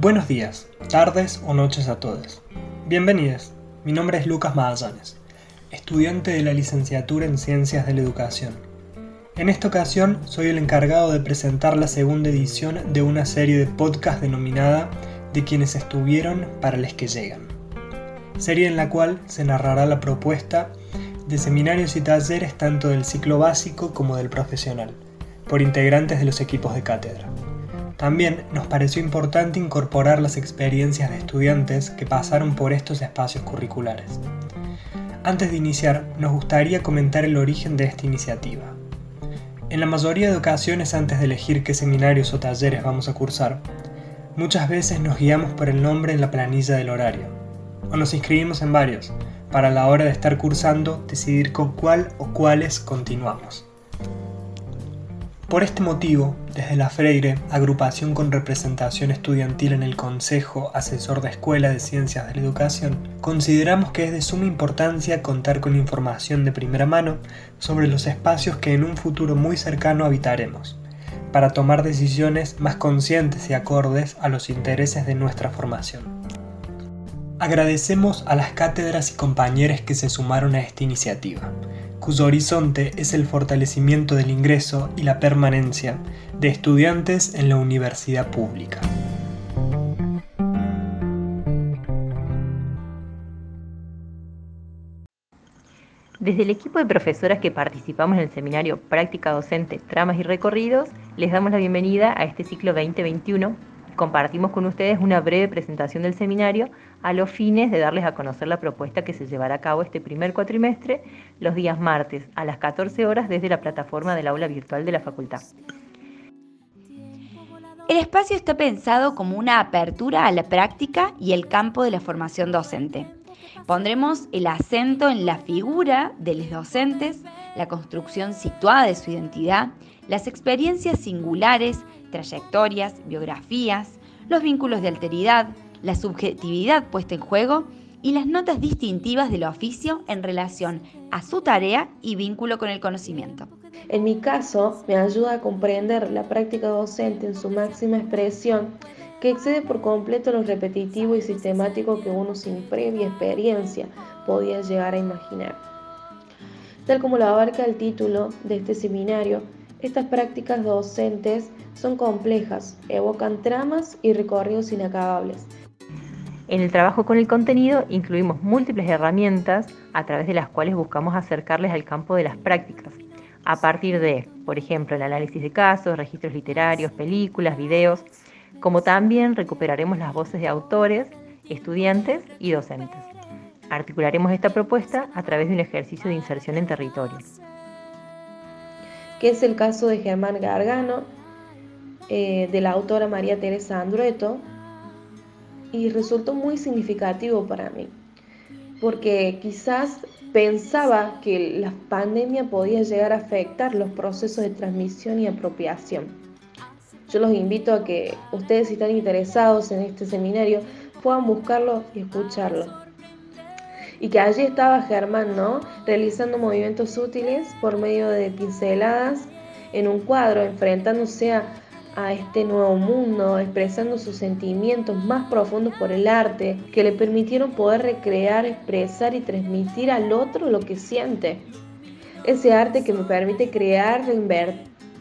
Buenos días, tardes o noches a todos. Bienvenidos. Mi nombre es Lucas Magallanes, estudiante de la licenciatura en Ciencias de la Educación. En esta ocasión soy el encargado de presentar la segunda edición de una serie de podcast denominada De quienes estuvieron para los que llegan. Serie en la cual se narrará la propuesta de seminarios y talleres tanto del ciclo básico como del profesional, por integrantes de los equipos de cátedra. También nos pareció importante incorporar las experiencias de estudiantes que pasaron por estos espacios curriculares. Antes de iniciar, nos gustaría comentar el origen de esta iniciativa. En la mayoría de ocasiones antes de elegir qué seminarios o talleres vamos a cursar, muchas veces nos guiamos por el nombre en la planilla del horario, o nos inscribimos en varios, para a la hora de estar cursando decidir con cuál o cuáles continuamos. Por este motivo, desde la Freire, agrupación con representación estudiantil en el Consejo Asesor de Escuela de Ciencias de la Educación, consideramos que es de suma importancia contar con información de primera mano sobre los espacios que en un futuro muy cercano habitaremos, para tomar decisiones más conscientes y acordes a los intereses de nuestra formación. Agradecemos a las cátedras y compañeros que se sumaron a esta iniciativa cuyo horizonte es el fortalecimiento del ingreso y la permanencia de estudiantes en la universidad pública. Desde el equipo de profesoras que participamos en el seminario Práctica Docente, Tramas y Recorridos, les damos la bienvenida a este ciclo 2021 compartimos con ustedes una breve presentación del seminario a los fines de darles a conocer la propuesta que se llevará a cabo este primer cuatrimestre los días martes a las 14 horas desde la plataforma del aula virtual de la facultad. El espacio está pensado como una apertura a la práctica y el campo de la formación docente. Pondremos el acento en la figura de los docentes, la construcción situada de su identidad, las experiencias singulares, trayectorias, biografías, los vínculos de alteridad, la subjetividad puesta en juego y las notas distintivas del oficio en relación a su tarea y vínculo con el conocimiento. En mi caso, me ayuda a comprender la práctica docente en su máxima expresión, que excede por completo lo repetitivo y sistemático que uno sin previa experiencia podía llegar a imaginar. Tal como lo abarca el título de este seminario, estas prácticas docentes son complejas, evocan tramas y recorridos inacabables. En el trabajo con el contenido incluimos múltiples herramientas a través de las cuales buscamos acercarles al campo de las prácticas, a partir de, por ejemplo, el análisis de casos, registros literarios, películas, videos, como también recuperaremos las voces de autores, estudiantes y docentes. Articularemos esta propuesta a través de un ejercicio de inserción en territorio. Que es el caso de Germán Gargano, eh, de la autora María Teresa Andrueto y resultó muy significativo para mí, porque quizás pensaba que la pandemia podía llegar a afectar los procesos de transmisión y apropiación. Yo los invito a que ustedes si están interesados en este seminario puedan buscarlo y escucharlo. Y que allí estaba Germán, ¿no? Realizando movimientos útiles por medio de pinceladas en un cuadro, enfrentándose a a este nuevo mundo, expresando sus sentimientos más profundos por el arte, que le permitieron poder recrear, expresar y transmitir al otro lo que siente. Ese arte que me permite crear,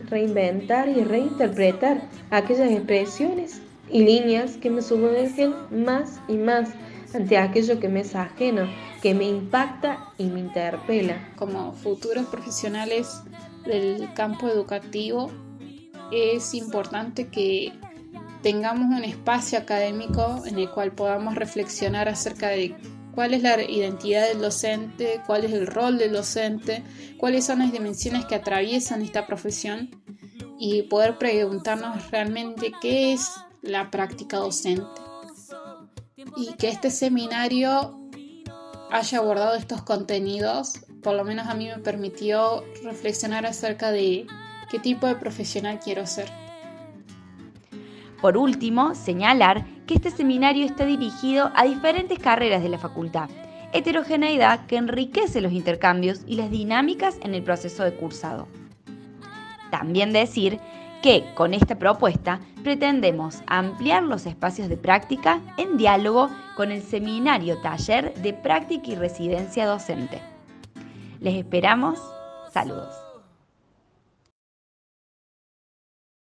reinventar y reinterpretar aquellas expresiones y líneas que me sumergen más y más ante aquello que me es ajeno, que me impacta y me interpela. Como futuros profesionales del campo educativo, es importante que tengamos un espacio académico en el cual podamos reflexionar acerca de cuál es la identidad del docente, cuál es el rol del docente, cuáles son las dimensiones que atraviesan esta profesión y poder preguntarnos realmente qué es la práctica docente. Y que este seminario haya abordado estos contenidos, por lo menos a mí me permitió reflexionar acerca de qué tipo de profesional quiero ser. Por último, señalar que este seminario está dirigido a diferentes carreras de la facultad, heterogeneidad que enriquece los intercambios y las dinámicas en el proceso de cursado. También decir que con esta propuesta pretendemos ampliar los espacios de práctica en diálogo con el seminario taller de práctica y residencia docente. Les esperamos. Saludos.